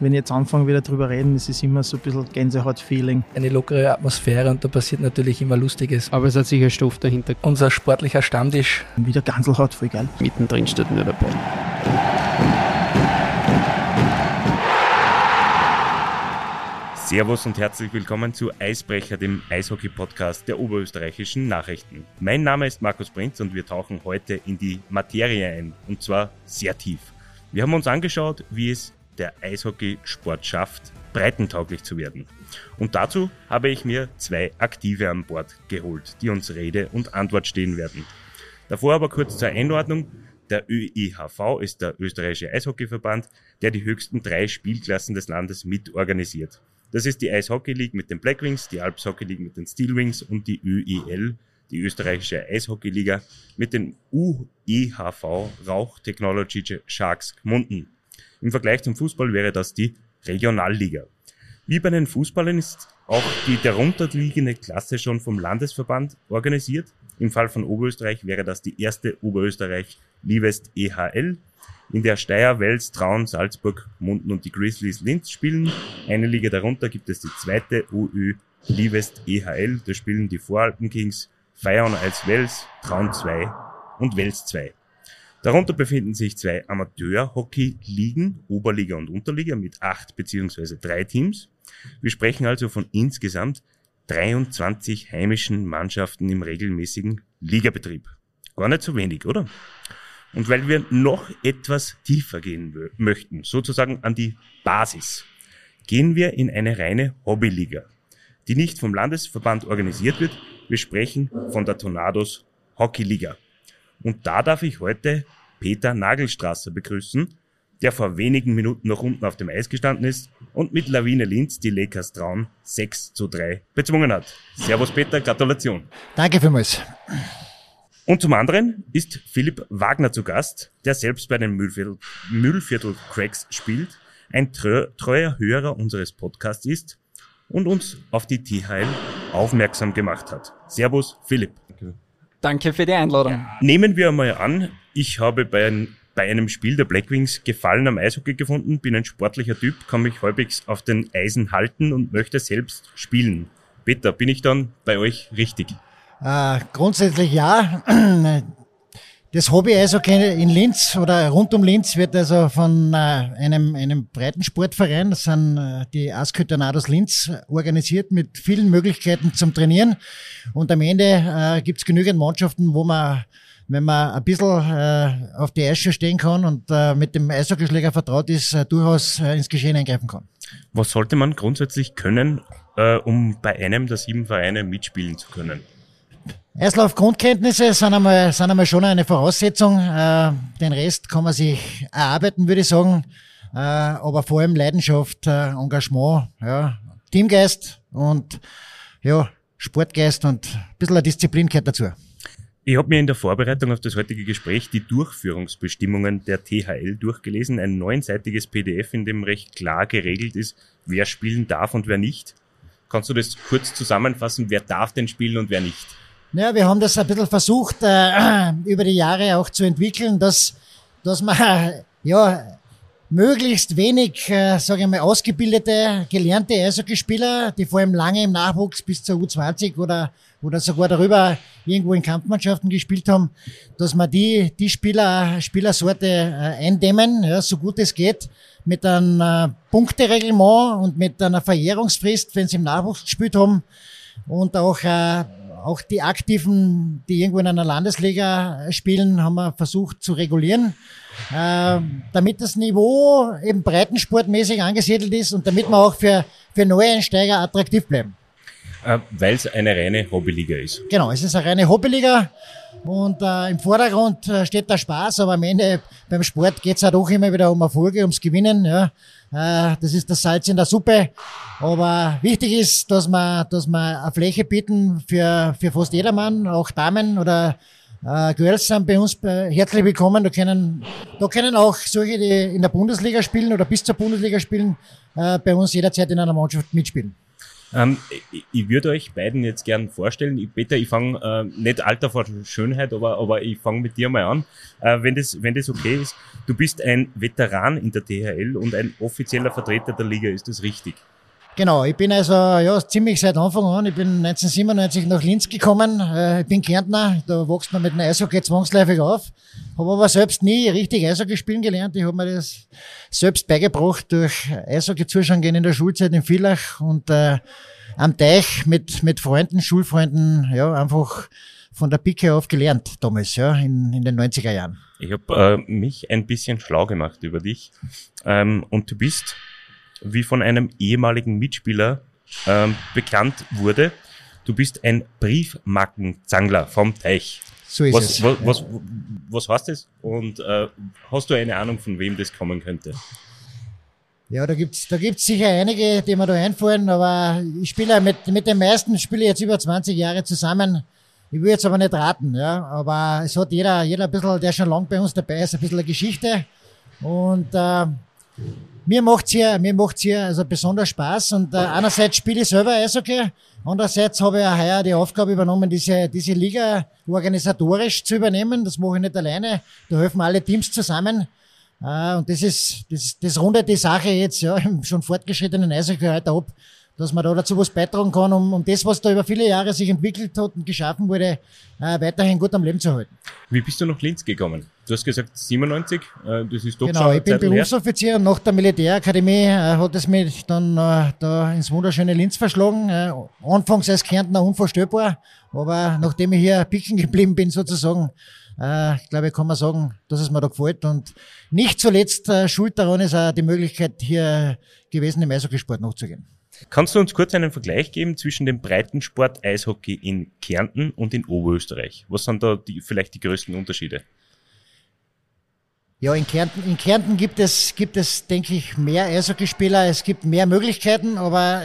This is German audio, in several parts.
wenn ich jetzt anfange wieder drüber reden, ist es immer so ein bisschen Gänsehaut-Feeling. Eine lockere Atmosphäre und da passiert natürlich immer Lustiges. Aber es hat sicher Stoff dahinter. Unser sportlicher Stammtisch. Wieder Ganselhaut, voll geil. Mittendrin steht nur dabei. Servus und herzlich willkommen zu Eisbrecher, dem Eishockey-Podcast der oberösterreichischen Nachrichten. Mein Name ist Markus Prinz und wir tauchen heute in die Materie ein, und zwar sehr tief. Wir haben uns angeschaut, wie es der Eishockeysport schafft, breitentauglich zu werden. Und dazu habe ich mir zwei Aktive an Bord geholt, die uns Rede und Antwort stehen werden. Davor aber kurz zur Einordnung. Der ÖIHV ist der österreichische Eishockeyverband, der die höchsten drei Spielklassen des Landes mitorganisiert. Das ist die Eishockey League mit den Blackwings, die Alps Hockey League mit den Steelwings und die ÖEL, die österreichische Eishockeyliga mit den UEHV Rauch Technology Sharks Gmunden. Im Vergleich zum Fußball wäre das die Regionalliga. Wie bei den Fußballern ist auch die darunterliegende Klasse schon vom Landesverband organisiert. Im Fall von Oberösterreich wäre das die erste Oberösterreich Livest EHL in der Steyr, Wels, Traun, Salzburg, Munden und die Grizzlies Linz spielen. Eine Liga darunter gibt es die zweite OÜ Livest EHL. Da spielen die Voralpen Kings, Feiern als Wels, Traun 2 und Wels 2. Darunter befinden sich zwei Amateur-Hockey-Ligen, Oberliga und Unterliga mit acht beziehungsweise drei Teams. Wir sprechen also von insgesamt 23 heimischen Mannschaften im regelmäßigen Ligabetrieb. Gar nicht so wenig, oder? Und weil wir noch etwas tiefer gehen möchten, sozusagen an die Basis, gehen wir in eine reine Hobbyliga, die nicht vom Landesverband organisiert wird. Wir sprechen von der Tornados Hockeyliga. Und da darf ich heute Peter Nagelstrasser begrüßen, der vor wenigen Minuten noch unten auf dem Eis gestanden ist und mit Lawine Linz die Lakers Traun 6 zu 3 bezwungen hat. Servus Peter, Gratulation. Danke vielmals. Und zum anderen ist Philipp Wagner zu Gast, der selbst bei den Mühlviertel, Mühlviertel Cracks spielt, ein treuer Hörer unseres Podcasts ist und uns auf die THL aufmerksam gemacht hat. Servus, Philipp. Danke für die Einladung. Nehmen wir einmal an, ich habe bei, ein, bei einem Spiel der Blackwings Gefallen am Eishockey gefunden, bin ein sportlicher Typ, kann mich halbwegs auf den Eisen halten und möchte selbst spielen. Peter, bin ich dann bei euch richtig? Äh, grundsätzlich ja. Das Hobby-Eishockey in Linz oder rund um Linz wird also von äh, einem, einem Breitensportverein, das sind äh, die ASK Tornados Linz, organisiert mit vielen Möglichkeiten zum Trainieren. Und am Ende äh, gibt es genügend Mannschaften, wo man, wenn man ein bisschen äh, auf die Eisschuhe stehen kann und äh, mit dem Eishockeyschläger vertraut ist, äh, durchaus äh, ins Geschehen eingreifen kann. Was sollte man grundsätzlich können, um bei einem der sieben Vereine mitspielen zu können? Erstlauf-Grundkenntnisse sind einmal, sind einmal schon eine Voraussetzung. Äh, den Rest kann man sich erarbeiten, würde ich sagen. Äh, aber vor allem Leidenschaft, äh, Engagement, ja, Teamgeist und ja, Sportgeist und ein bisschen Disziplin gehört dazu. Ich habe mir in der Vorbereitung auf das heutige Gespräch die Durchführungsbestimmungen der THL durchgelesen. Ein neunseitiges PDF, in dem recht klar geregelt ist, wer spielen darf und wer nicht. Kannst du das kurz zusammenfassen? Wer darf denn spielen und wer nicht? Ja, wir haben das ein bisschen versucht, äh, über die Jahre auch zu entwickeln, dass, dass man, ja, möglichst wenig, äh, sage ich mal, ausgebildete, gelernte Eishockeyspieler, die vor allem lange im Nachwuchs bis zur U20 oder, oder sogar darüber irgendwo in Kampfmannschaften gespielt haben, dass man die, die Spieler, Spielersorte äh, eindämmen, ja, so gut es geht, mit einem äh, Punktereglement und mit einer Verjährungsfrist, wenn sie im Nachwuchs gespielt haben und auch äh, auch die Aktiven, die irgendwo in einer Landesliga spielen, haben wir versucht zu regulieren, äh, damit das Niveau eben breitensportmäßig angesiedelt ist und damit wir auch für, für Neueinsteiger attraktiv bleiben. Äh, Weil es eine reine Hobbyliga ist. Genau, es ist eine reine Hobbyliga und äh, im Vordergrund äh, steht der Spaß, aber am Ende beim Sport geht es halt auch immer wieder um Erfolge, ums Gewinnen. Ja. Äh, das ist das Salz in der Suppe. Aber wichtig ist, dass wir, dass wir eine Fläche bieten für, für fast jedermann, auch Damen oder äh, Girls sind bei uns äh, herzlich willkommen. Da können, da können auch solche, die in der Bundesliga spielen oder bis zur Bundesliga spielen, äh, bei uns jederzeit in einer Mannschaft mitspielen. Ähm, ich, ich würde euch beiden jetzt gern vorstellen. Ich, Peter, ich fange äh, nicht Alter vor Schönheit, aber, aber ich fange mit dir mal an, äh, wenn, das, wenn das okay ist. Du bist ein Veteran in der DHL und ein offizieller Vertreter der Liga, ist das richtig? Genau, ich bin also ja ziemlich seit Anfang an. Ich bin 1997 nach Linz gekommen. Äh, ich bin Kärntner, da wächst man mit dem Eishockey zwangsläufig auf. Habe aber selbst nie richtig Eishockey spielen gelernt. Ich habe mir das selbst beigebracht durch Eishockey zuschauen gehen in der Schulzeit in Villach und äh, am Teich mit mit Freunden, Schulfreunden, ja einfach von der Pike auf gelernt damals, ja, in, in den 90er Jahren. Ich habe äh, mich ein bisschen schlau gemacht über dich ähm, und du bist wie von einem ehemaligen Mitspieler ähm, bekannt wurde. Du bist ein Briefmarkenzangler vom Teich. So ist was, es. Was, was, was heißt das? Und äh, hast du eine Ahnung, von wem das kommen könnte? Ja, da gibt's da gibt's sicher einige, die mir da einfallen, aber ich spiele mit, mit den meisten spiele jetzt über 20 Jahre zusammen. Ich will jetzt aber nicht raten, ja, aber es hat jeder, jeder ein bisschen, der schon lang bei uns dabei ist, ein bisschen eine Geschichte. Und äh, mir macht's hier, mir macht's hier also besonders Spaß und äh, einerseits spiele ich selber Eishockey, andererseits habe ich auch heuer die Aufgabe übernommen, diese, diese Liga organisatorisch zu übernehmen. Das mache ich nicht alleine, da helfen alle Teams zusammen. Äh, und das ist, das, das rundet die Sache jetzt ja im schon fortgeschrittenen Eishockey heute ab, dass man da dazu was beitragen kann, um, um das, was da über viele Jahre sich entwickelt hat und geschaffen wurde, äh, weiterhin gut am Leben zu halten. Wie bist du nach Linz gekommen? Du hast gesagt 97, äh, das ist doch Genau, schon eine ich bin Zeit her. Berufsoffizier und nach der Militärakademie äh, hat es mich dann äh, da ins wunderschöne Linz verschlagen. Äh, anfangs als Kärntner unvorstellbar, aber nachdem ich hier picken geblieben bin sozusagen, äh, ich glaube, kann man sagen, dass es mir da gefällt und nicht zuletzt schuld daran ist auch die Möglichkeit hier gewesen, im Eishockeysport nachzugehen. Kannst du uns kurz einen Vergleich geben zwischen dem Breitensport Eishockey in Kärnten und in Oberösterreich? Was sind da die, vielleicht die größten Unterschiede? Ja, in Kärnten, in Kärnten gibt es, gibt es, denke ich, mehr Eishockeyspieler, es gibt mehr Möglichkeiten, aber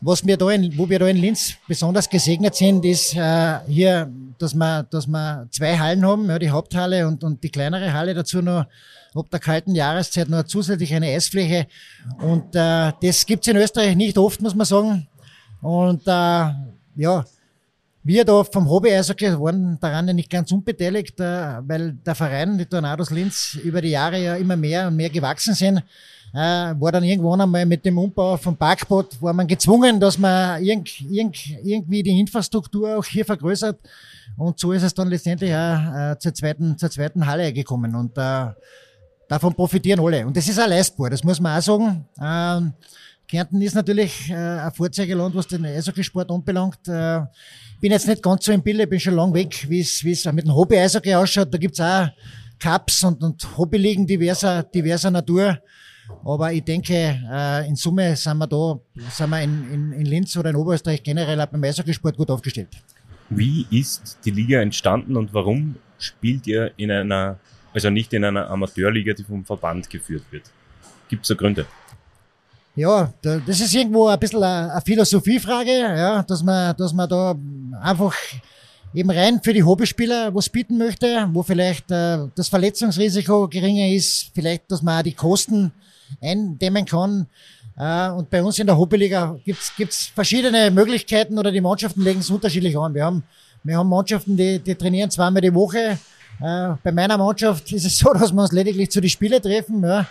was wir da in, wo wir da in Linz besonders gesegnet sind, ist äh, hier, dass wir, dass wir zwei Hallen haben, ja, die Haupthalle und, und die kleinere Halle dazu noch ab der kalten Jahreszeit noch zusätzlich eine Eisfläche. Und äh, das gibt's in Österreich nicht oft, muss man sagen. Und äh, ja, wir da vom Hobby-Eishockey waren daran ja nicht ganz unbeteiligt, äh, weil der Verein, die Tornados Linz, über die Jahre ja immer mehr und mehr gewachsen sind. Äh, war dann irgendwann einmal mit dem Umbau vom Parkboot, war man gezwungen, dass man irgend, irgend, irgendwie die Infrastruktur auch hier vergrößert. Und so ist es dann letztendlich auch äh, zur, zweiten, zur zweiten Halle gekommen. Und äh, davon profitieren alle. Und das ist auch leistbar, das muss man auch sagen. Ähm, Kärnten ist natürlich äh, ein Vorzeigeland, was den Eishockeysport anbelangt. Äh, bin jetzt nicht ganz so im Bilde, bin schon lang weg, wie es es mit dem Hobby-Eishockey ausschaut. Da gibt's auch Cups und, und Hobbyligen diverser, diverser Natur. Aber ich denke, äh, in Summe sind wir da, sind wir in, in, in Linz oder in Oberösterreich generell auch beim Eishockeysport gut aufgestellt. Wie ist die Liga entstanden und warum spielt ihr in einer, also nicht in einer Amateurliga, die vom Verband geführt wird? Gibt es da Gründe? Ja, da, das ist irgendwo ein bisschen eine, Philosophiefrage, ja, dass man, dass man da einfach eben rein für die Hobbyspieler was bieten möchte, wo vielleicht äh, das Verletzungsrisiko geringer ist, vielleicht, dass man auch die Kosten eindämmen kann. Äh, und bei uns in der Hobbyliga gibt's gibt's verschiedene Möglichkeiten oder die Mannschaften legen es unterschiedlich an. Wir haben, wir haben Mannschaften, die, die trainieren zweimal die Woche. Äh, bei meiner Mannschaft ist es so, dass wir uns lediglich zu den Spiele treffen. Ja.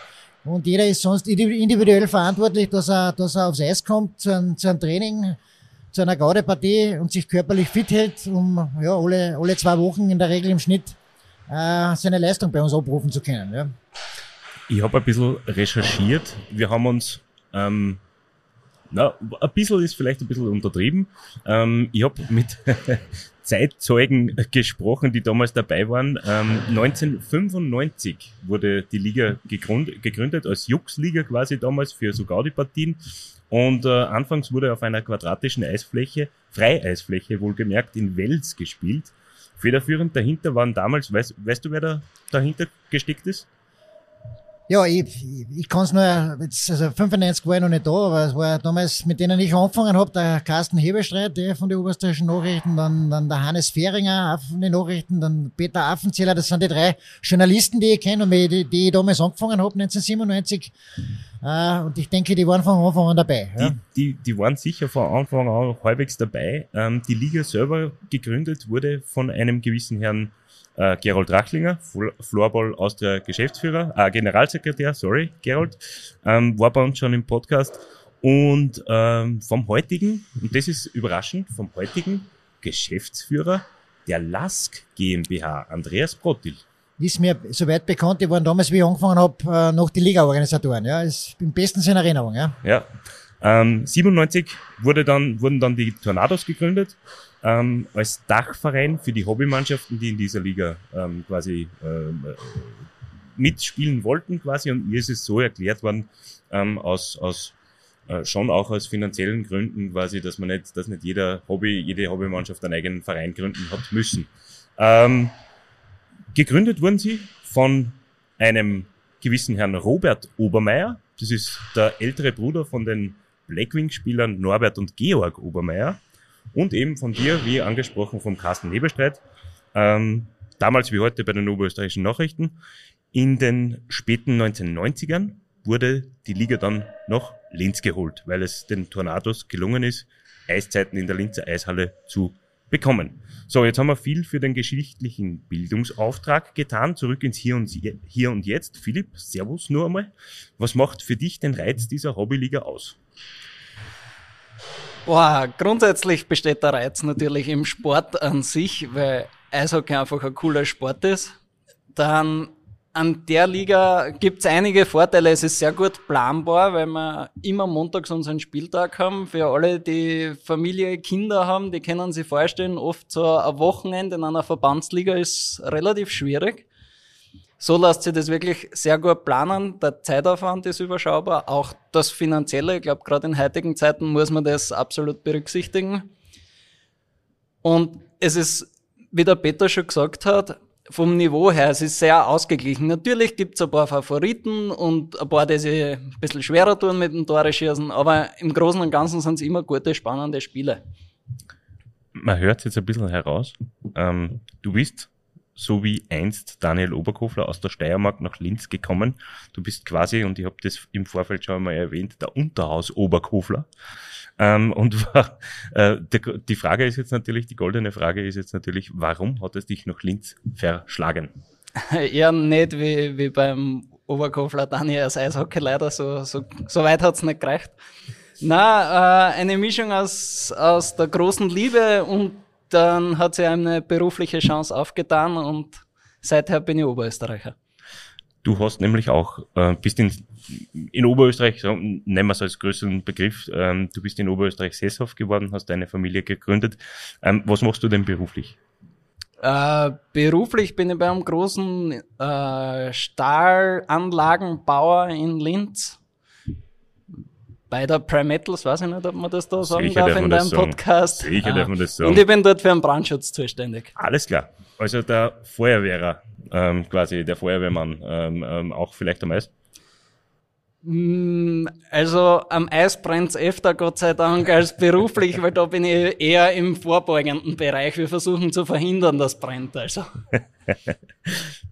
Und jeder ist sonst individuell verantwortlich, dass er, dass er aufs Eis kommt zu einem, zu einem Training, zu einer Gaudepartie und sich körperlich fit hält, um ja, alle, alle zwei Wochen in der Regel im Schnitt äh, seine Leistung bei uns abrufen zu können. Ja. Ich habe ein bisschen recherchiert. Wir haben uns, ähm, na, ein bisschen ist vielleicht ein bisschen untertrieben. Ähm, ich habe mit Zeitzeugen gesprochen, die damals dabei waren. Ähm, 1995 wurde die Liga gegründet, gegründet als Jux-Liga quasi damals für so Gaudi-Partien. Und äh, anfangs wurde auf einer quadratischen Eisfläche, Freieisfläche wohlgemerkt, in Wels gespielt. Federführend dahinter waren damals, weißt, weißt du, wer da dahinter gesteckt ist? Ja, ich, ich, kann es nur, also 95 war ich noch nicht da, aber es war damals, mit denen ich angefangen habe, der Carsten Hebestreit, der von den Oberösterreichischen Nachrichten, dann, dann der Hannes Fähringer von den Nachrichten, dann Peter Affenzähler, das sind die drei Journalisten, die ich kenne und die, die ich damals angefangen habe, 1997. Äh, und ich denke, die waren von Anfang an dabei. Ja. Die, die, die waren sicher von Anfang an halbwegs dabei. Ähm, die Liga selber gegründet wurde von einem gewissen Herrn äh, Gerold Rachlinger, Fl Floorball Austria Geschäftsführer, äh, Generalsekretär, sorry, Gerold, ähm, war bei uns schon im Podcast. Und ähm, vom heutigen, und das ist überraschend, vom heutigen Geschäftsführer der LASK GmbH, Andreas Brottil. Ist mir soweit bekannt, die waren damals, wie ich angefangen habe, äh, noch die Liga-Organisatoren. Ja, ist im besten Sinne Erinnerung. Ja. Ja. Ähm, 97 wurde dann, wurden dann die Tornados gegründet ähm, als Dachverein für die Hobbymannschaften, die in dieser Liga ähm, quasi ähm, äh, mitspielen wollten quasi. Und mir ist es so erklärt worden, ähm, aus, aus äh, schon auch aus finanziellen Gründen quasi, dass man nicht, dass nicht jeder Hobby, jede Hobbymannschaft einen eigenen Verein gründen hat müssen. Ähm, gegründet wurden sie von einem gewissen Herrn Robert Obermeier. Das ist der ältere Bruder von den Blackwing-Spielern Norbert und Georg Obermeier. Und eben von dir, wie angesprochen, vom Carsten Nebelstreit. Ähm, damals wie heute bei den oberösterreichischen Nachrichten. In den späten 1990ern wurde die Liga dann nach Linz geholt, weil es den Tornados gelungen ist, Eiszeiten in der Linzer Eishalle zu bekommen. So, jetzt haben wir viel für den geschichtlichen Bildungsauftrag getan. Zurück ins Hier und, Hier und Jetzt. Philipp, Servus nur einmal. Was macht für dich den Reiz dieser Hobbyliga aus? Boah, grundsätzlich besteht der Reiz natürlich im Sport an sich, weil Eishockey einfach ein cooler Sport ist. Dann an der Liga gibt's einige Vorteile. Es ist sehr gut planbar, weil wir immer montags unseren Spieltag haben. Für alle, die Familie, Kinder haben, die können sich vorstellen, oft so ein Wochenende in einer Verbandsliga ist relativ schwierig. So lässt sich das wirklich sehr gut planen. Der Zeitaufwand ist überschaubar. Auch das Finanzielle, ich glaube, gerade in heutigen Zeiten muss man das absolut berücksichtigen. Und es ist, wie der Peter schon gesagt hat, vom Niveau her, es ist sehr ausgeglichen. Natürlich gibt's ein paar Favoriten und ein paar, die sich ein bisschen schwerer tun mit dem Tore schießen, aber im Großen und Ganzen sind es immer gute, spannende Spiele. Man hört jetzt ein bisschen heraus. Ähm, du bist, so wie einst Daniel Oberkofler aus der Steiermark nach Linz gekommen. Du bist quasi, und ich habe das im Vorfeld schon einmal erwähnt, der Unterhaus Oberkofler. Ähm, und war, äh, die, die Frage ist jetzt natürlich, die goldene Frage ist jetzt natürlich, warum hat es dich nach Linz verschlagen? Ja, nicht wie, wie beim Oberkofler Daniel als Eishockey leider, so, so, so weit hat's nicht gereicht. Na, äh, eine Mischung aus, aus der großen Liebe und dann hat sie eine berufliche Chance aufgetan und seither bin ich Oberösterreicher. Du hast nämlich auch, äh, bist in, in Oberösterreich, so, nennen wir es als größeren Begriff, ähm, du bist in Oberösterreich sesshaft geworden, hast deine Familie gegründet. Ähm, was machst du denn beruflich? Äh, beruflich bin ich bei einem großen äh, Stahlanlagenbauer in Linz. Bei der Primetals, weiß ich nicht, ob man das da sagen Sicher darf in deinem. Podcast. Sicher Ah. darf man das sagen. Und ich bin dort für den Brandschutz zuständig. Alles klar. Also der Feuerwehrer, ähm, quasi der Feuerwehrmann, ähm, ähm, auch vielleicht am Eis. Mm, Also am Eis brennt's öfter, Gott sei Dank, als beruflich, weil da bin ich eher im vorbeugenden Bereich. Wir versuchen zu verhindern, dass brennt. Also.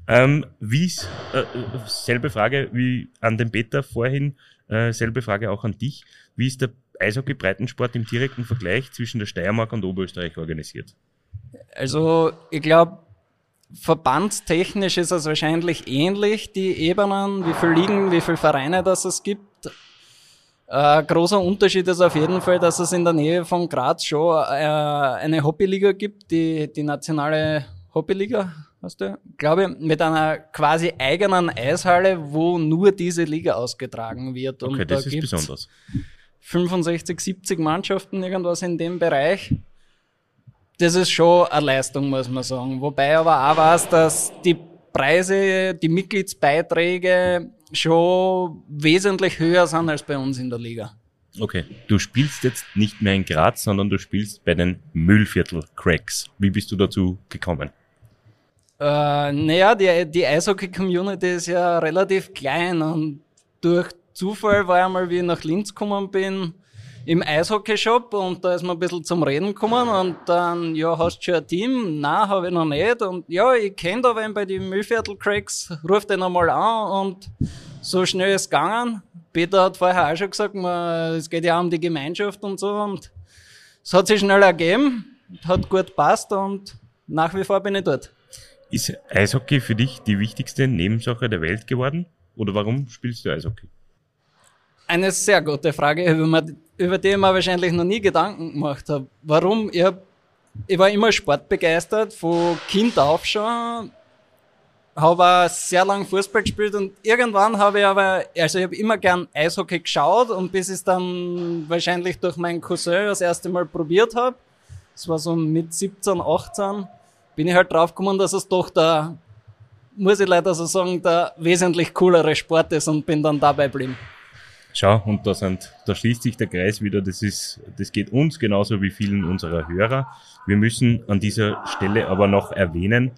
Ähm, wie äh, äh, selbe Frage wie an den Peter vorhin, äh, selbe Frage auch an dich. Wie ist der Eishockey-Breitensport im direkten Vergleich zwischen der Steiermark und Oberösterreich organisiert? Also ich glaube, verbandstechnisch ist es wahrscheinlich ähnlich, die Ebenen, wie viel Ligen, wie viele Vereine das es gibt. Äh, großer Unterschied ist auf jeden Fall, dass es in der Nähe von Graz schon äh, eine Hobbyliga gibt, die, die nationale Hobbyliga, hast du, glaube mit einer quasi eigenen Eishalle, wo nur diese Liga ausgetragen wird. Okay, Und das da ist besonders. 65, 70 Mannschaften, irgendwas in dem Bereich. Das ist schon eine Leistung, muss man sagen. Wobei aber auch weiß, dass die Preise, die Mitgliedsbeiträge schon wesentlich höher sind als bei uns in der Liga. Okay, du spielst jetzt nicht mehr in Graz, sondern du spielst bei den Müllviertel Cracks. Wie bist du dazu gekommen? Äh, naja, die, die Eishockey-Community ist ja relativ klein und durch Zufall war einmal, wie ich nach Linz gekommen bin, im Eishockey-Shop und da ist man ein bisschen zum Reden gekommen und dann, ja, hast du schon ein Team? Nein, habe ich noch nicht. Und ja, ich kenne da wen bei den Müllviertel-Cracks, ruf den einmal an und so schnell ist es gegangen. Peter hat vorher auch schon gesagt, man, es geht ja auch um die Gemeinschaft und so und es hat sich schnell ergeben, hat gut passt und nach wie vor bin ich dort. Ist Eishockey für dich die wichtigste Nebensache der Welt geworden? Oder warum spielst du Eishockey? Eine sehr gute Frage, über die ich mir wahrscheinlich noch nie Gedanken gemacht habe. Warum? Ich, hab, ich war immer sportbegeistert, von Kind auf schon. Habe auch sehr lange Fußball gespielt und irgendwann habe ich aber, also ich habe immer gern Eishockey geschaut und bis ich es dann wahrscheinlich durch meinen Cousin das erste Mal probiert habe, das war so mit 17, 18, bin ich halt draufgekommen, dass es doch der, muss ich leider so sagen, der wesentlich coolere Sport ist und bin dann dabei geblieben. Schau, und da sind, da schließt sich der Kreis wieder. Das ist, das geht uns genauso wie vielen unserer Hörer. Wir müssen an dieser Stelle aber noch erwähnen,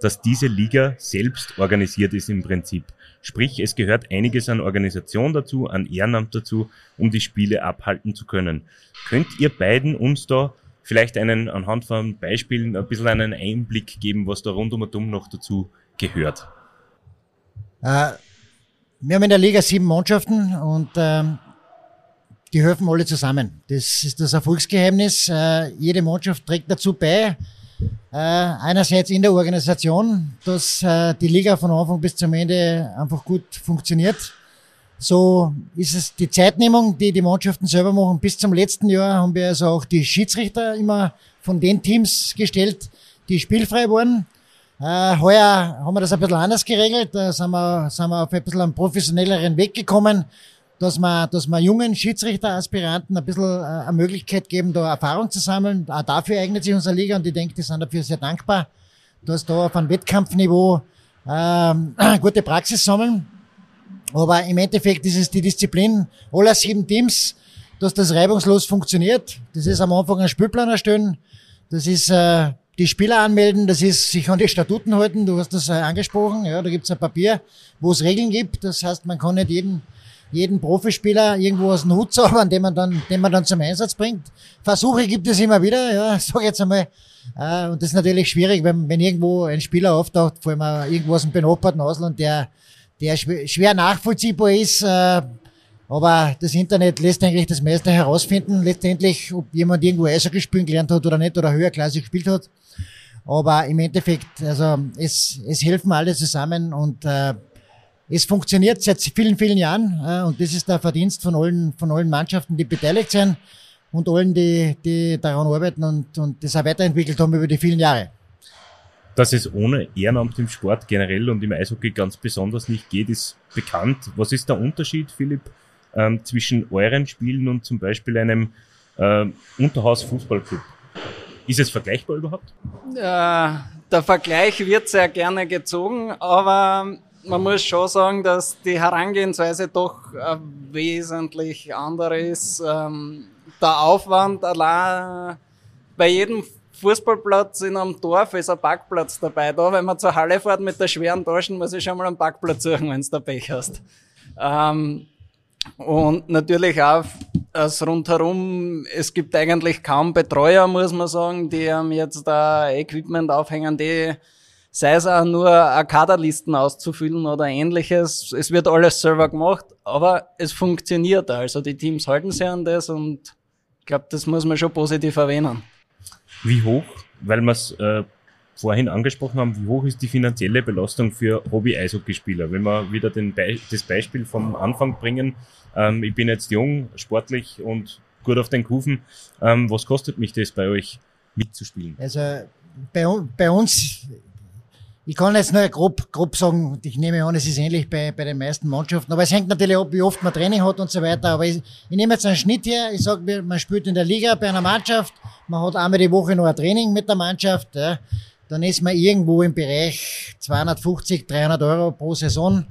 dass diese Liga selbst organisiert ist im Prinzip. Sprich, es gehört einiges an Organisation dazu, an Ehrenamt dazu, um die Spiele abhalten zu können. Könnt ihr beiden uns da vielleicht einen, anhand von Beispielen, ein bisschen einen Einblick geben, was da rund um um noch dazu gehört? Äh, wir haben in der Liga sieben Mannschaften und ähm, die helfen alle zusammen. Das ist das Erfolgsgeheimnis. Äh, jede Mannschaft trägt dazu bei, äh, einerseits in der Organisation, dass äh, die Liga von Anfang bis zum Ende einfach gut funktioniert. So ist es die Zeitnehmung, die die Mannschaften selber machen. Bis zum letzten Jahr haben wir also auch die Schiedsrichter immer von den Teams gestellt, die spielfrei waren. Äh, heuer haben wir das ein bisschen anders geregelt. Da sind wir, sind wir auf ein bisschen einen professionelleren Weg gekommen, dass wir, dass wir jungen Schiedsrichteraspiranten ein bisschen äh, eine Möglichkeit geben, da Erfahrung zu sammeln. Auch dafür eignet sich unsere Liga und ich denke, die sind dafür sehr dankbar, dass da auf einem Wettkampfniveau ähm, gute Praxis sammeln. Aber im Endeffekt ist es die Disziplin aller sieben Teams, dass das reibungslos funktioniert. Das ist am Anfang ein Spielplan erstellen. Das ist äh, die Spieler anmelden, das ist sich an die Statuten halten, du hast das äh, angesprochen, ja, da gibt's ein Papier, wo es Regeln gibt, das heißt, man kann nicht jeden, jeden Profispieler irgendwo aus dem Hut zaubern, den man dann, den man dann zum Einsatz bringt. Versuche gibt es immer wieder, ja, sag jetzt einmal, äh, und das ist natürlich schwierig, wenn, wenn irgendwo ein Spieler auftaucht, vor allem irgendwo aus dem benachbarten Ausland, der, der schwer nachvollziehbar ist, äh, aber das Internet lässt eigentlich das meiste herausfinden, letztendlich, ob jemand irgendwo Eishockey spielen gelernt hat oder nicht oder höherklassig gespielt hat. Aber im Endeffekt, also es, es helfen alle zusammen und äh, es funktioniert seit vielen, vielen Jahren äh, und das ist der Verdienst von allen, von allen Mannschaften, die beteiligt sind und allen, die, die daran arbeiten und, und das auch weiterentwickelt haben über die vielen Jahre. Dass es ohne Ehrenamt im Sport generell und im Eishockey ganz besonders nicht geht, ist bekannt. Was ist der Unterschied, Philipp, ähm, zwischen euren Spielen und zum Beispiel einem äh, Unterhaus-Fußballclub. Ist es vergleichbar überhaupt? Äh, der Vergleich wird sehr gerne gezogen, aber man muss schon sagen, dass die Herangehensweise doch äh, wesentlich andere ist. Ähm, der Aufwand allein bei jedem Fußballplatz in einem Dorf ist ein Parkplatz dabei. Da, wenn man zur Halle fährt mit der schweren Taschen, muss ich schon mal einen Parkplatz suchen, wenn du da Pech hast. Ähm, und natürlich auch das rundherum, es gibt eigentlich kaum Betreuer, muss man sagen, die haben jetzt da Equipment aufhängen, die sei es auch nur Kaderlisten auszufüllen oder ähnliches. Es wird alles selber gemacht, aber es funktioniert. Also die Teams halten sich an das und ich glaube, das muss man schon positiv erwähnen. Wie hoch, weil wir es äh, vorhin angesprochen haben, wie hoch ist die finanzielle Belastung für Hobby-Eishockeyspieler? Wenn wir wieder Be das Beispiel vom Anfang bringen, ähm, ich bin jetzt jung, sportlich und gut auf den Kufen. Ähm, was kostet mich das bei euch mitzuspielen? Also bei, bei uns, ich kann jetzt nur grob, grob sagen, ich nehme an, es ist ähnlich bei, bei den meisten Mannschaften, aber es hängt natürlich ab, wie oft man Training hat und so weiter. Aber ich, ich nehme jetzt einen Schnitt her, ich sage, man spielt in der Liga bei einer Mannschaft, man hat einmal die Woche noch ein Training mit der Mannschaft. Ja dann ist man irgendwo im Bereich 250, 300 Euro pro Saison.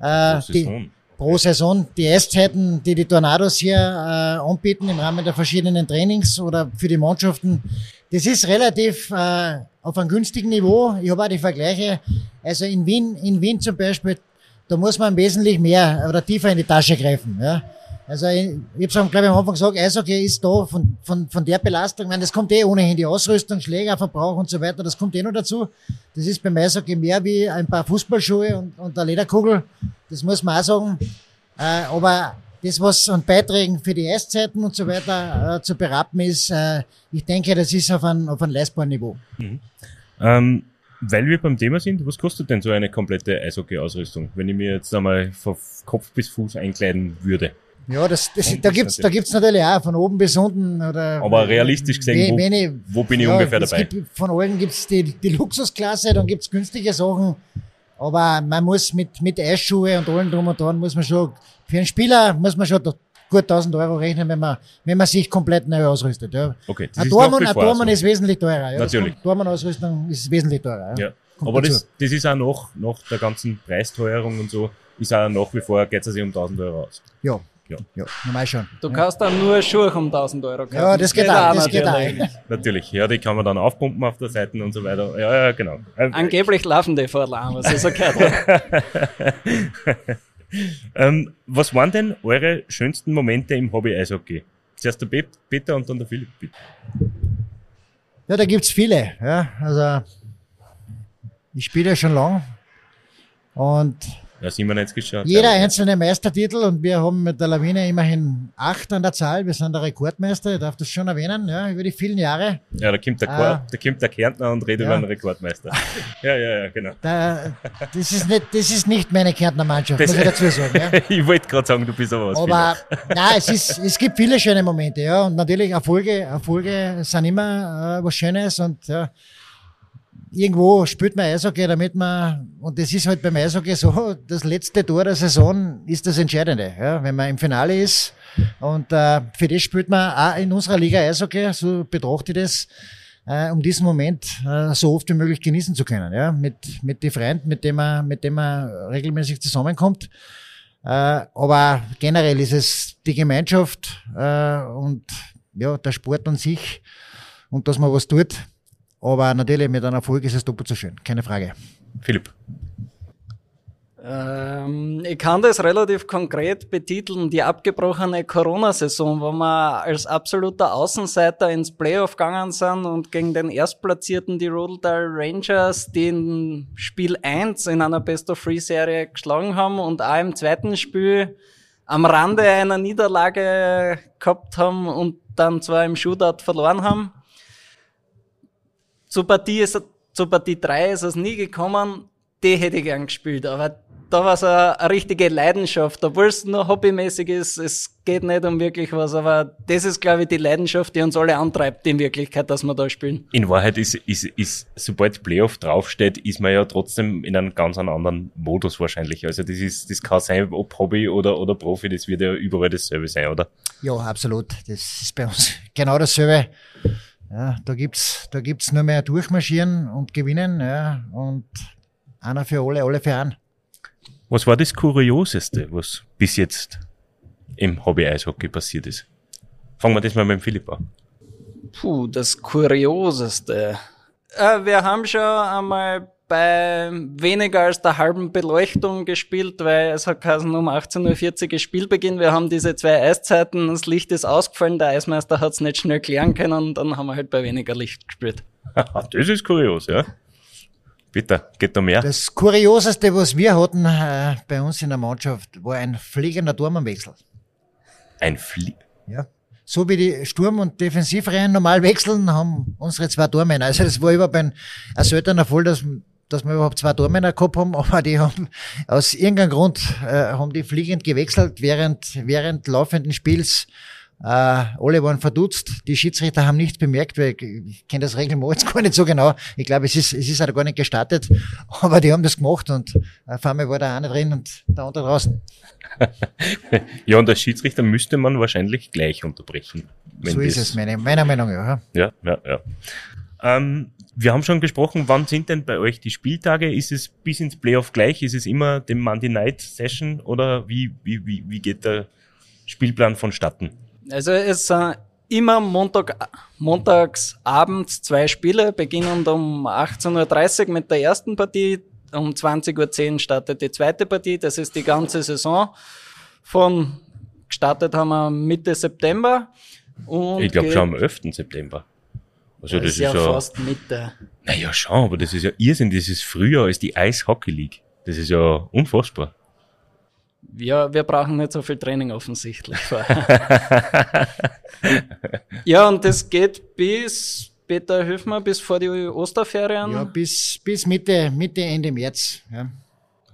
Äh, pro Saison. Die, pro Saison. Die Esszeiten, die die Tornados hier äh, anbieten im Rahmen der verschiedenen Trainings oder für die Mannschaften, das ist relativ äh, auf einem günstigen Niveau. Ich habe auch die Vergleiche. Also in Wien, in Wien zum Beispiel, da muss man wesentlich mehr oder tiefer in die Tasche greifen. Ja. Also ich, ich habe glaube ich am Anfang gesagt, Eishockey ist da von, von, von der Belastung, ich meine, das kommt eh ohnehin, die Ausrüstung, Schlägerverbrauch und so weiter, das kommt eh noch dazu. Das ist beim Eishockey mehr wie ein paar Fußballschuhe und, und eine Lederkugel, das muss man auch sagen. Äh, aber das, was an Beiträgen für die Eiszeiten und so weiter äh, zu berappen ist, äh, ich denke, das ist auf einem, auf einem leistbaren Niveau. Mhm. Ähm, weil wir beim Thema sind, was kostet denn so eine komplette Eishockey-Ausrüstung, wenn ich mir jetzt einmal von Kopf bis Fuß einkleiden würde? Ja, das, das, da gibt's, da gibt's natürlich auch von oben bis unten. Oder Aber realistisch gesehen, wo, wenig, wo bin ich ja, ungefähr dabei? Gibt, von allen gibt's die, die Luxusklasse, dann gibt's günstige Sachen. Aber man muss mit, mit Eisschuhe und allem drum und dran muss man schon, für einen Spieler muss man schon gut 1000 Euro rechnen, wenn man, wenn man sich komplett neu ausrüstet. Ja. Okay, das Ein wie ein Dormann so. ist wesentlich teurer. Ja. Natürlich. Dormann-Ausrüstung ist wesentlich teurer. Ja. Ja. Aber dazu. das, das ist auch noch, nach der ganzen Preisteuerung und so, ist auch nach wie vor, geht es sich um 1000 Euro aus. Ja. Ja. Ja, normal schon. Du kannst dann nur Schuhe um 1000 Euro kaufen. Ja, das geht auch, das geht auch. natürlich. Ja, die kann man dann aufpumpen auf der Seite und so weiter. Ja, ja, genau. Angeblich laufen die vor Alarm, was ist okay. Ähm, was waren denn eure schönsten Momente im Hobby-Eishockey? Zuerst der Pet- Peter und dann der Philipp. bitte. Ja, da gibt's viele. Ja, also ich spiele ja schon lang und Ja, 97 geschaut. jeder einzelne Meistertitel und wir haben mit der Lawine immerhin acht an der Zahl. Wir sind der Rekordmeister, ich darf das schon erwähnen, ja, über die vielen Jahre. Ja, da kommt der, Ah. Kor- da kommt der Kärntner und redet Ja. über den Rekordmeister. ja, ja, ja, genau. Da, das, ist nicht, das ist nicht meine Kärntner Mannschaft, Das- muss ich dazu sagen. Ja. ich wollte gerade sagen, du bist aber was. Aber nein, es, ist, es gibt viele schöne Momente, ja. Und natürlich Erfolge, Erfolge sind immer äh, was Schönes und ja, irgendwo spielt man Eishockey, damit man, und das ist halt beim Eishockey so, das letzte Tor der Saison ist das Entscheidende. Ja, wenn man im Finale ist und äh, für das spielt man auch in unserer Liga Eishockey, so betrachte ich das, äh, um diesen Moment äh, so oft wie möglich genießen zu können. Ja, mit, mit den Freunden, mit dem man, mit dem man regelmäßig zusammenkommt. Äh, aber generell ist es die Gemeinschaft äh, und ja, der Sport an sich und dass man was tut. Aber natürlich mit einem Erfolg ist es doppelt so schön, keine Frage. Philipp. Ähm, ich kann das relativ konkret betiteln, die abgebrochene Corona-Saison, wo wir als absoluter Außenseiter ins Playoff gegangen sind und gegen den Erstplatzierten die Rodeltal Rangers, die in Spiel 1 in einer Best-of-Three-Serie geschlagen haben und auch im zweiten Spiel am Rande einer Niederlage gehabt haben und dann zwar im Shootout verloren haben. Zur Partie, ist, zur Partie 3 ist es nie gekommen. Die hätte ich gern gespielt, aber da war es eine, eine richtige Leidenschaft, obwohl es nur hobbymäßig ist. Es geht nicht um wirklich was, aber das ist, glaube ich, die Leidenschaft, die uns alle antreibt in Wirklichkeit, dass wir da spielen. In Wahrheit ist, ist, ist, sobald Playoff draufsteht, ist man ja trotzdem in einem ganz anderen Modus wahrscheinlich. Also das ist, das kann sein, ob Hobby oder, oder Profi, das wird ja überall dasselbe sein, oder? Ja, absolut. Das ist bei uns genau dasselbe. Ja, da gibt's, da gibt's nur mehr durchmarschieren und gewinnen, ja, und einer für alle, alle für einen. Was war das Kurioseste, was bis jetzt im Hobby-Eishockey passiert ist? Fangen wir das mal mit dem Philipp an. Puh, das Kurioseste. Äh, wir haben schon einmal bei weniger als der halben Beleuchtung gespielt, weil es hat geheißen, um 18.40 Uhr ist Spielbeginn. Wir haben diese zwei Eiszeiten, das Licht ist ausgefallen, der Eismeister hat es nicht schnell klären können und dann haben wir halt bei weniger Licht gespielt. das ist kurios, ja. Bitte, geht da mehr? Das Kurioseste, was wir hatten äh, bei uns in der Mannschaft, war ein fliegender Turmenwechsel. Ein Flie Ja. So wie die Sturm- und Defensivreihen normal wechseln, haben unsere zwei Tormänner. Also das war überhaupt ein, ein seltener Fall, dass, dass wir überhaupt zwei Tormänner gehabt haben, aber die haben aus irgendeinem Grund äh, haben die fliegend gewechselt während, während laufenden Spiels. Äh, alle waren verdutzt. Die Schiedsrichter haben nichts bemerkt, weil ich, ich kenne das Regelmaß gar nicht so genau. Ich glaube, es ist, es ist auch gar nicht gestartet. Aber die haben das gemacht und auf einmal war der eine drin und der andere draußen. Ja, und als Schiedsrichter müsste man wahrscheinlich gleich unterbrechen. so ist es, meine, meiner Meinung nach. Ja. Ja, ja, ja. Ähm, wir haben schon gesprochen, wann sind denn bei euch die Spieltage? Ist es bis ins Playoff gleich? Ist es immer dem Monday Night Session oder wie, wie, wie, wie geht der Spielplan vonstatten? Also es sind immer Montag, montags abends zwei Spiele, beginnend um 18.30 Uhr mit der ersten Partie. Um 20.10 Uhr startet die zweite Partie. Das ist die ganze Saison. Von gestartet haben wir Mitte September. Und ich glaube schon am 11. September. Also das, das ist ja, ja fast Mitte. Naja, schon, aber das ist ja Irrsinn. Das ist früher als die Eishockey League. Das ist ja unfassbar. Ja, wir brauchen nicht so viel Training offensichtlich. ja, und das geht bis, Peter, hilf mir, bis vor die Osterferien? Ja, bis, bis Mitte, Mitte, Ende März. Ja.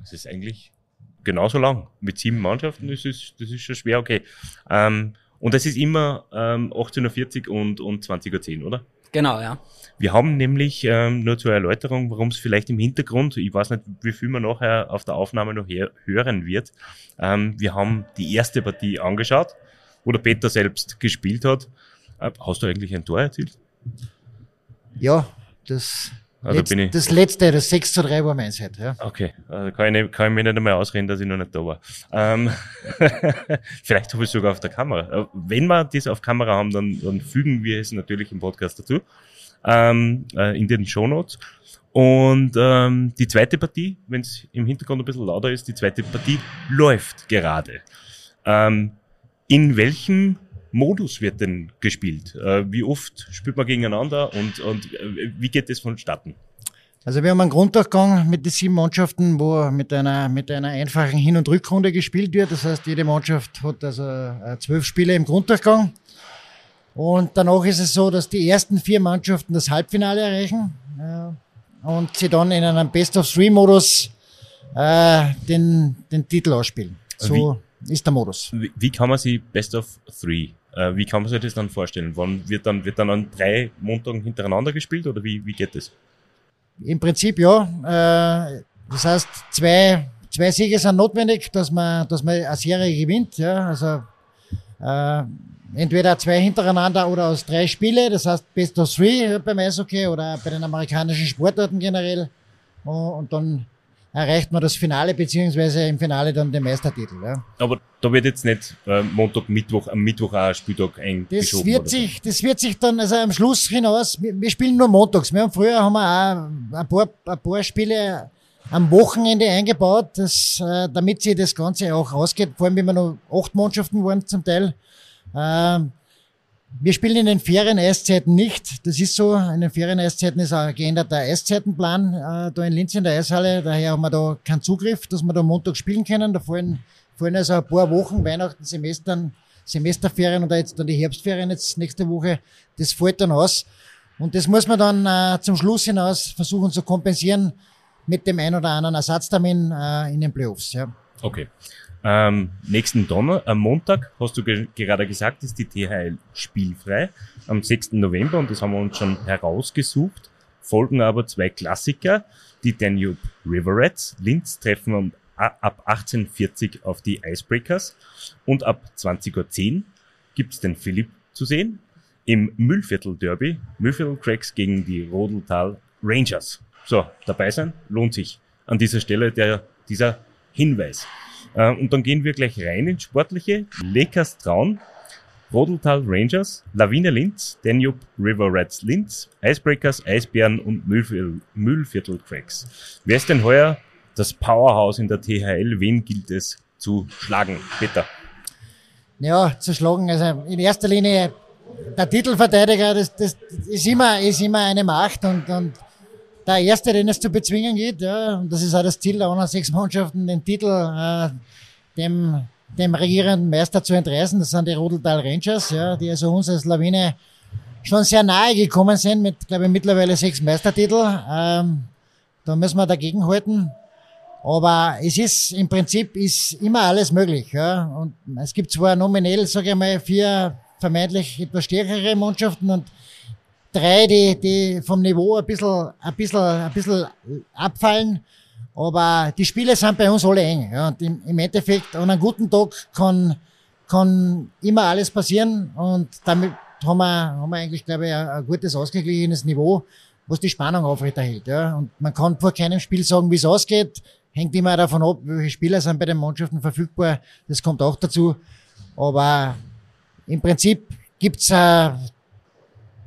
Das ist eigentlich genauso lang. Mit sieben Mannschaften, das ist, das ist schon schwer, okay. Ähm, und das ist immer ähm, 18.40 Uhr und, und 20.10 Uhr, oder? Genau, ja. Wir haben nämlich, ähm, nur zur Erläuterung, warum es vielleicht im Hintergrund, ich weiß nicht, wie viel man nachher auf der Aufnahme noch hören wird, ähm, wir haben die erste Partie angeschaut, wo der Peter selbst gespielt hat. Äh, hast du eigentlich ein Tor erzielt? Ja, das also Letz, das letzte, das 6 zu 3 war meins heute. Ja. Okay, also kann, ich nicht, kann ich mir nicht einmal ausreden, dass ich noch nicht da war. Ähm, vielleicht habe ich es sogar auf der Kamera. Äh, wenn wir das auf Kamera haben, dann, dann fügen wir es natürlich im Podcast dazu, ähm, äh, in den Shownotes. Und ähm, die zweite Partie, wenn es im Hintergrund ein bisschen lauter ist, die zweite Partie läuft gerade. Ähm, in welchem Modus wird denn gespielt? Äh, wie oft spielt man gegeneinander und, und äh, wie geht das vonstatten? Also wir haben einen Grunddurchgang mit den sieben Mannschaften, wo mit einer, mit einer einfachen Hin- und Rückrunde gespielt wird. Das heißt, jede Mannschaft hat also äh, zwölf Spiele im Grunddurchgang. Und danach ist es so, dass die ersten vier Mannschaften das Halbfinale erreichen und sie dann in einem Best-of-Three-Modus den, den Titel ausspielen. So wie, ist der Modus. Wie, wie kann man sich Best of Three äh, wie kann man sich das dann vorstellen? Wann wird dann, wird dann an drei Montagen hintereinander gespielt oder wie, wie geht das? Im Prinzip ja. Äh, das heißt, zwei, zwei Siege sind notwendig, dass man, dass man eine Serie gewinnt. Ja, also äh, entweder zwei hintereinander oder aus drei Spiele. Das heißt Best of Three beim Eishockey oder bei den amerikanischen Sportarten generell. Und dann erreicht man das Finale, beziehungsweise im Finale dann den Meistertitel. Ja. Aber da wird jetzt nicht äh, Montag, Mittwoch, am Mittwoch auch ein Spieltag eingeschoben. Das wird sich, so. das wird sich dann, also am Schluss hinaus, wir, wir, spielen nur montags. Wir haben früher haben wir auch ein paar, ein paar Spiele am Wochenende eingebaut, das, äh, damit sie das Ganze auch ausgeht, vor allem wenn wir noch acht Mannschaften waren zum Teil. Äh, wir spielen in den Ferien-Eiszeiten nicht. Das ist so. In den Ferien-Eiszeiten ist ein geänderter Eiszeitenplan äh, da in Linz in der Eishalle. Daher haben wir da keinen Zugriff, dass wir da Montag spielen können. Da fallen, fallen also ein paar Wochen, Weihnachten, Semestern, Semesterferien oder jetzt dann die Herbstferien jetzt nächste Woche. Das fällt dann aus. Und das muss man dann äh, zum Schluss hinaus versuchen zu kompensieren mit dem ein oder anderen Ersatztermin äh, in den Playoffs. Ja. Okay. Ähm, nächsten Donner, am Montag, hast du ge gerade gesagt, ist die THL spielfrei. Am 6. November, und das haben wir uns schon herausgesucht, folgen aber zwei Klassiker. Die Danube River Rats. Linz treffen ab 18.40 auf die Icebreakers. Und ab 20.10 Uhr gibt's den Philipp zu sehen. Im Müllviertel Derby. Müllviertel Cracks gegen die Rodeltal Rangers. So, dabei sein lohnt sich. An dieser Stelle der, dieser Hinweis. Äh, und dann gehen wir gleich rein ins Sportliche. Lakers Traun, Rodeltal Rangers, Lawine Linz, Danube River Rats Linz, Icebreakers, Eisbären und Müllviertel, Müllviertel Cracks. Wer ist denn heuer das Powerhouse in der THL? Wen gilt es zu schlagen? Peter. Ja, zu schlagen. Also in erster Linie der Titelverteidiger, das, das ist immer, ist immer eine Macht und, und der Erste, den es zu bezwingen geht. Ja, und das ist auch das Ziel der anderen sechs Mannschaften, den Titel äh, dem, dem regierenden Meister zu entreißen. Das sind die Rodeltal Rangers, ja, die also uns als Lawine schon sehr nahe gekommen sind mit, glaube ich, mittlerweile sechs Meistertitel. Ähm, da müssen wir dagegen halten. Aber es ist im Prinzip ist immer alles möglich. Ja. Und es gibt zwar nominell, sage ich mal, vier vermeintlich etwas stärkere Mannschaften und drei, die, die vom Niveau ein bisschen, ein bisschen, ein bisschen abfallen. Aber die Spiele sind bei uns alle eng. Ja. Und im, Endeffekt, an einem guten Tag kann, kann immer alles passieren. Und damit haben wir, haben wir eigentlich, glaube ich, ein, ein gutes, ausgeglichenes Niveau, was die Spannung aufrechterhält. Ja. Und man kann vor keinem Spiel sagen, wie es ausgeht. Hängt immer davon ab, welche Spieler sind bei den Mannschaften verfügbar. Das kommt auch dazu. Aber im Prinzip gibt's äh,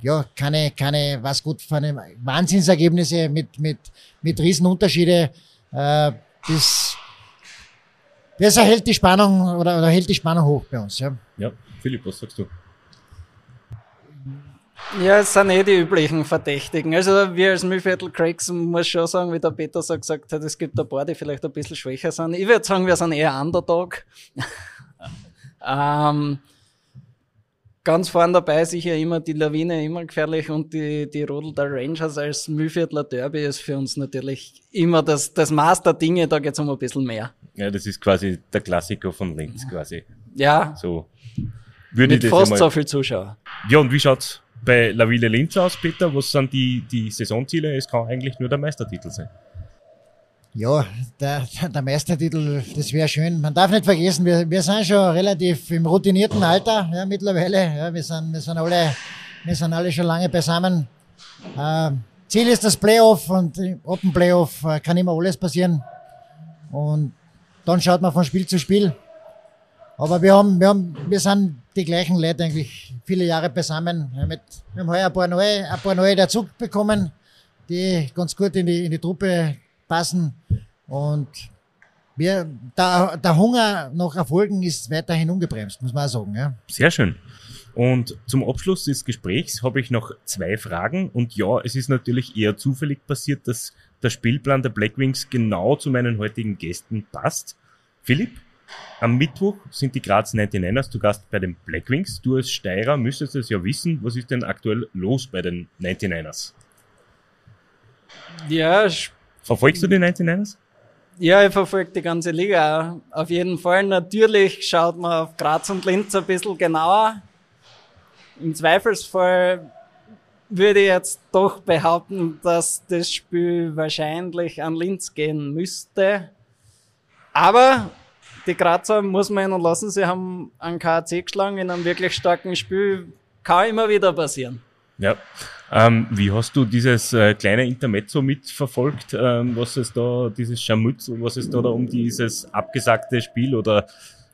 ja keine, keine, was gut für eine Wahnsinnsergebnisse mit, mit, mit Riesenunterschiede. Äh, das, das erhält die Spannung oder, oder hält die Spannung hoch bei uns. Ja. Ja, Philipp, was sagst du? Ja, es sind eh die üblichen Verdächtigen. Also wir als Mühlviertel Craigs muss schon sagen, wie der Peter so gesagt hat, es gibt ein paar, die vielleicht ein bisschen schwächer sind. Ich würde sagen, wir sind eher Underdog. ähm, ganz vorne dabei sicher immer die Lawine, immer gefährlich und die, die Rodel der Rangers als Mühlviertler Derby ist für uns natürlich immer das, das Maß der Dinge, da geht's um ein bisschen mehr. Ja, das ist quasi der Klassiker von Linz quasi. Ja, So würde ich mit das fast so viel Zuschauer. Ja, und wie schaut's bei Laville Linz aus, Peter? Was sind die, die Saisonziele? Es kann eigentlich nur der Meistertitel sein. Ja, der, der Meistertitel, das wäre schön. Man darf nicht vergessen, wir, wir sind schon relativ im routinierten Alter ja, mittlerweile. Ja, wir, sind, wir, sind alle, wir sind alle schon lange beisammen. Äh, Ziel ist das Playoff und ab dem Playoff äh, kann immer alles passieren. Und dann schaut man von Spiel zu Spiel. Aber wir haben, wir haben, wir sind die gleichen Leute eigentlich viele Jahre beisammen. Mit, wir haben heuer ein paar neue, ein paar neue dazu bekommen, die ganz gut in die, in die Truppe passen. Und wir, der, der Hunger nach Erfolgen ist weiterhin ungebremst, muss man auch sagen. Ja. Sehr schön. Und zum Abschluss des Gesprächs habe ich noch zwei Fragen. Und ja, es ist natürlich eher zufällig passiert, dass der Spielplan der Blackwings genau zu meinen heutigen Gästen passt. Philipp, am Mittwoch sind die Graz 99ers zu Gast bei den Blackwings. Du als Steirer müsstest es ja wissen. Was ist denn aktuell los bei den 99ers? Ja, Verfolgst du die 99ers? Ja, ich verfolge die ganze Liga. Auf jeden Fall. Natürlich schaut man auf Graz und Linz ein bisschen genauer. Im Zweifelsfall würde ich jetzt doch behaupten, dass das Spiel wahrscheinlich an Linz gehen müsste. Aber die Grazer muss man ihnen lassen, sie haben einen KAC geschlagen in einem wirklich starken Spiel. Kann immer wieder passieren. Ja. Ähm, wie hast du dieses äh, kleine Intermezzo mitverfolgt, ähm, was es da, dieses Scharmütz, was es da, da um dieses abgesagte Spiel oder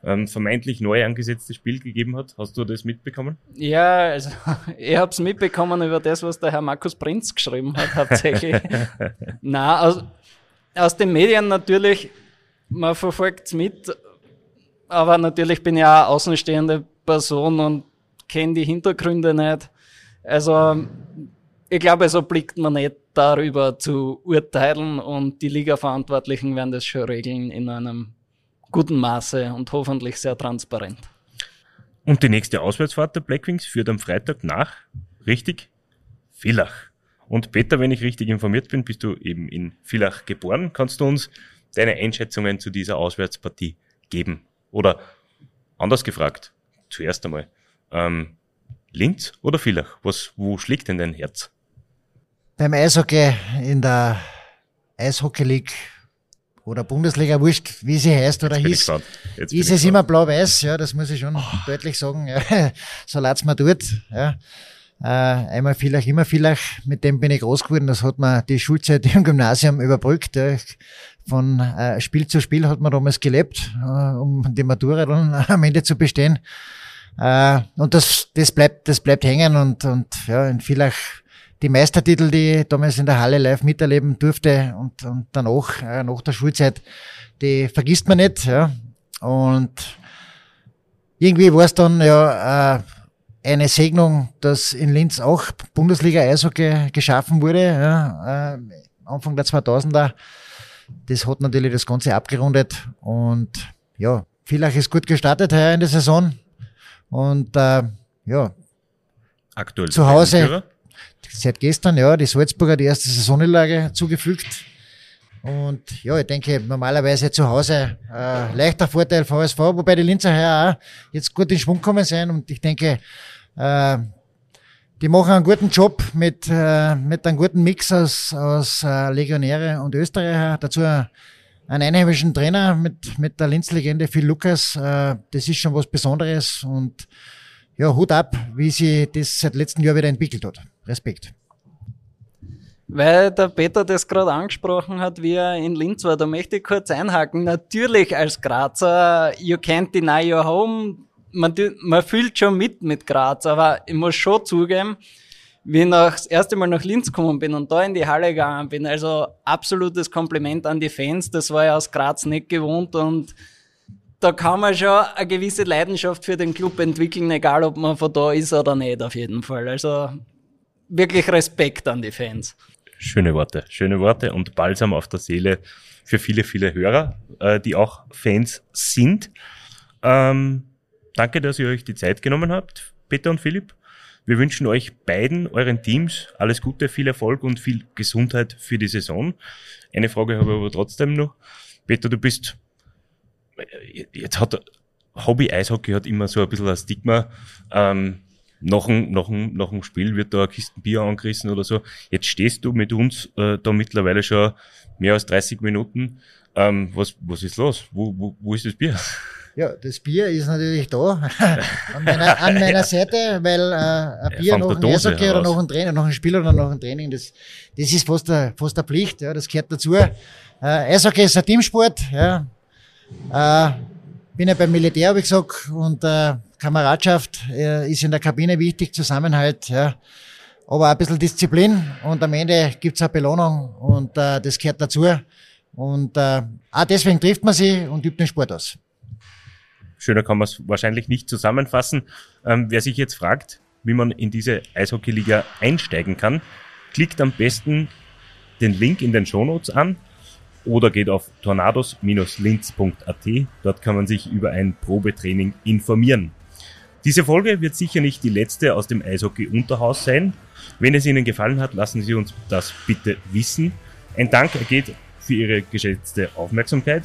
ähm, vermeintlich neu angesetzte Spiel gegeben hat? Hast du das mitbekommen? Ja, also ich habe es mitbekommen über das, was der Herr Markus Prinz geschrieben hat, hauptsächlich. Na, aus, aus den Medien natürlich, man verfolgt es mit, aber natürlich bin ich auch eine außenstehende Person und kenne die Hintergründe nicht. Also ich glaube, so blickt man nicht darüber zu urteilen und die Liga-Verantwortlichen werden das schon regeln in einem guten Maße und hoffentlich sehr transparent. Und die nächste Auswärtsfahrt der Blackwings führt am Freitag nach, richtig, Villach. Und Peter, wenn ich richtig informiert bin, bist du eben in Villach geboren. Kannst du uns deine Einschätzungen zu dieser Auswärtspartie geben? Oder anders gefragt, zuerst einmal, ähm, Linz oder Villach? Was, wo schlägt denn dein Herz? Beim Eishockey in der Eishockey League oder Bundesliga, wurscht, wie sie heißt oder hieß, ist es immer blau-weiß, ja, das muss ich schon deutlich sagen. Ja. So leid's mir tut. Ja. Äh, einmal vielleicht, immer vielleicht, mit dem bin ich groß geworden. Das hat man die Schulzeit im Gymnasium überbrückt. Ja. Von äh, Spiel zu Spiel hat man damals gelebt, äh, um die Matura dann am Ende zu bestehen. Äh, und das, das bleibt, das bleibt hängen und, und ja, in vielleicht die Meistertitel, die ich damals in der Halle live miterleben durfte und, und danach, äh, nach der Schulzeit, die vergisst man nicht, ja. Und irgendwie war es dann ja äh, eine Segnung, dass in Linz auch Bundesliga Eishockey geschaffen wurde, ja, äh, Anfang der 2000er. Das hat natürlich das Ganze abgerundet und ja, Villach ist gut gestartet heuer in der Saison und äh, ja, Aktuell Zu Hause. Seit gestern, ja, die Salzburger die erste Saisonniederlage zugefügt. Und ja, ich denke, normalerweise zu Hause äh, leichter Vorteil für HSV, wobei die Linzer heuer auch jetzt gut in Schwung kommen sein. Und ich denke, äh, die machen einen guten Job mit, äh, mit einem guten Mix aus, aus äh, Legionäre und Österreicher. Dazu einen einheimischen Trainer mit, mit der Linz-Legende Phil Lukas. Äh, das ist schon was Besonderes und ja, Hut ab, wie sie das seit letztem Jahr wieder entwickelt hat. Respekt. Weil der Peter das gerade angesprochen hat, wie er in Linz war, da möchte ich kurz einhaken. Natürlich als Grazer, you can't deny your home. man, man fühlt schon mit mit Graz, aber ich muss schon zugeben, wie ich noch das erste Mal nach Linz gekommen bin und da in die Halle gegangen bin, also absolutes Kompliment an die Fans, das war ja aus Graz nicht gewohnt und da kann man schon eine gewisse Leidenschaft für den Club entwickeln, egal ob man von da ist oder nicht, auf jeden Fall. Also wirklich Respekt an die Fans. Schöne Worte, schöne Worte und Balsam auf der Seele für viele, viele Hörer, äh, die auch Fans sind. Ähm, danke, dass ihr euch die Zeit genommen habt, Peter und Philipp. Wir wünschen euch beiden, euren Teams, alles Gute, viel Erfolg und viel Gesundheit für die Saison. Eine Frage habe ich aber trotzdem noch. Peter, du bist, jetzt hat Hobby-Eishockey hat immer so ein bisschen ein Stigma. Ähm, nach dem, nach, dem, nach dem Spiel wird da ein Kisten Bier angerissen oder so. Jetzt stehst du mit uns äh, da mittlerweile schon mehr als 30 Minuten. Ähm, was, was ist los? Wo, wo, wo ist das Bier? Ja, das Bier ist natürlich da an meiner, an meiner Seite, weil äh, ein Bier ja, noch ein Eishockey oder noch ein Training, noch ein Spiel oder noch ein Training, das, das ist fast eine, fast eine Pflicht, ja, das gehört dazu. Äh, Eishockey ist ein Teamsport, ja. Äh, bin ja beim Militär, habe ich gesagt, und äh, Kameradschaft äh, ist in der Kabine wichtig, Zusammenhalt, ja. Aber ein bisschen Disziplin und am Ende gibt's eine Belohnung und äh, das gehört dazu. Und äh, auch deswegen trifft man sie und übt den Sport aus. Schöner kann man es wahrscheinlich nicht zusammenfassen. Ähm, wer sich jetzt fragt, wie man in diese Eishockeyliga einsteigen kann, klickt am besten den Link in den Shownotes an oder geht auf tornados-linz.at. Dort kann man sich über ein Probetraining informieren. Diese Folge wird sicher nicht die letzte aus dem Eishockey-Unterhaus sein. Wenn es Ihnen gefallen hat, lassen Sie uns das bitte wissen. Ein Dank geht für Ihre geschätzte Aufmerksamkeit.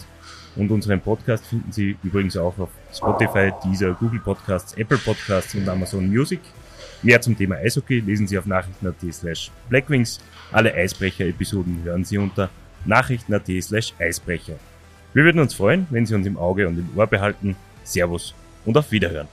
Und unseren Podcast finden Sie übrigens auch auf Spotify, Deezer, Google Podcasts, Apple Podcasts und Amazon Music. Mehr zum Thema Eishockey lesen Sie auf nachrichten.at slash blackwings. Alle Eisbrecher-Episoden hören Sie unter nachrichten.at slash Eisbrecher. Wir würden uns freuen, wenn Sie uns im Auge und im Ohr behalten. Servus und auf Wiederhören.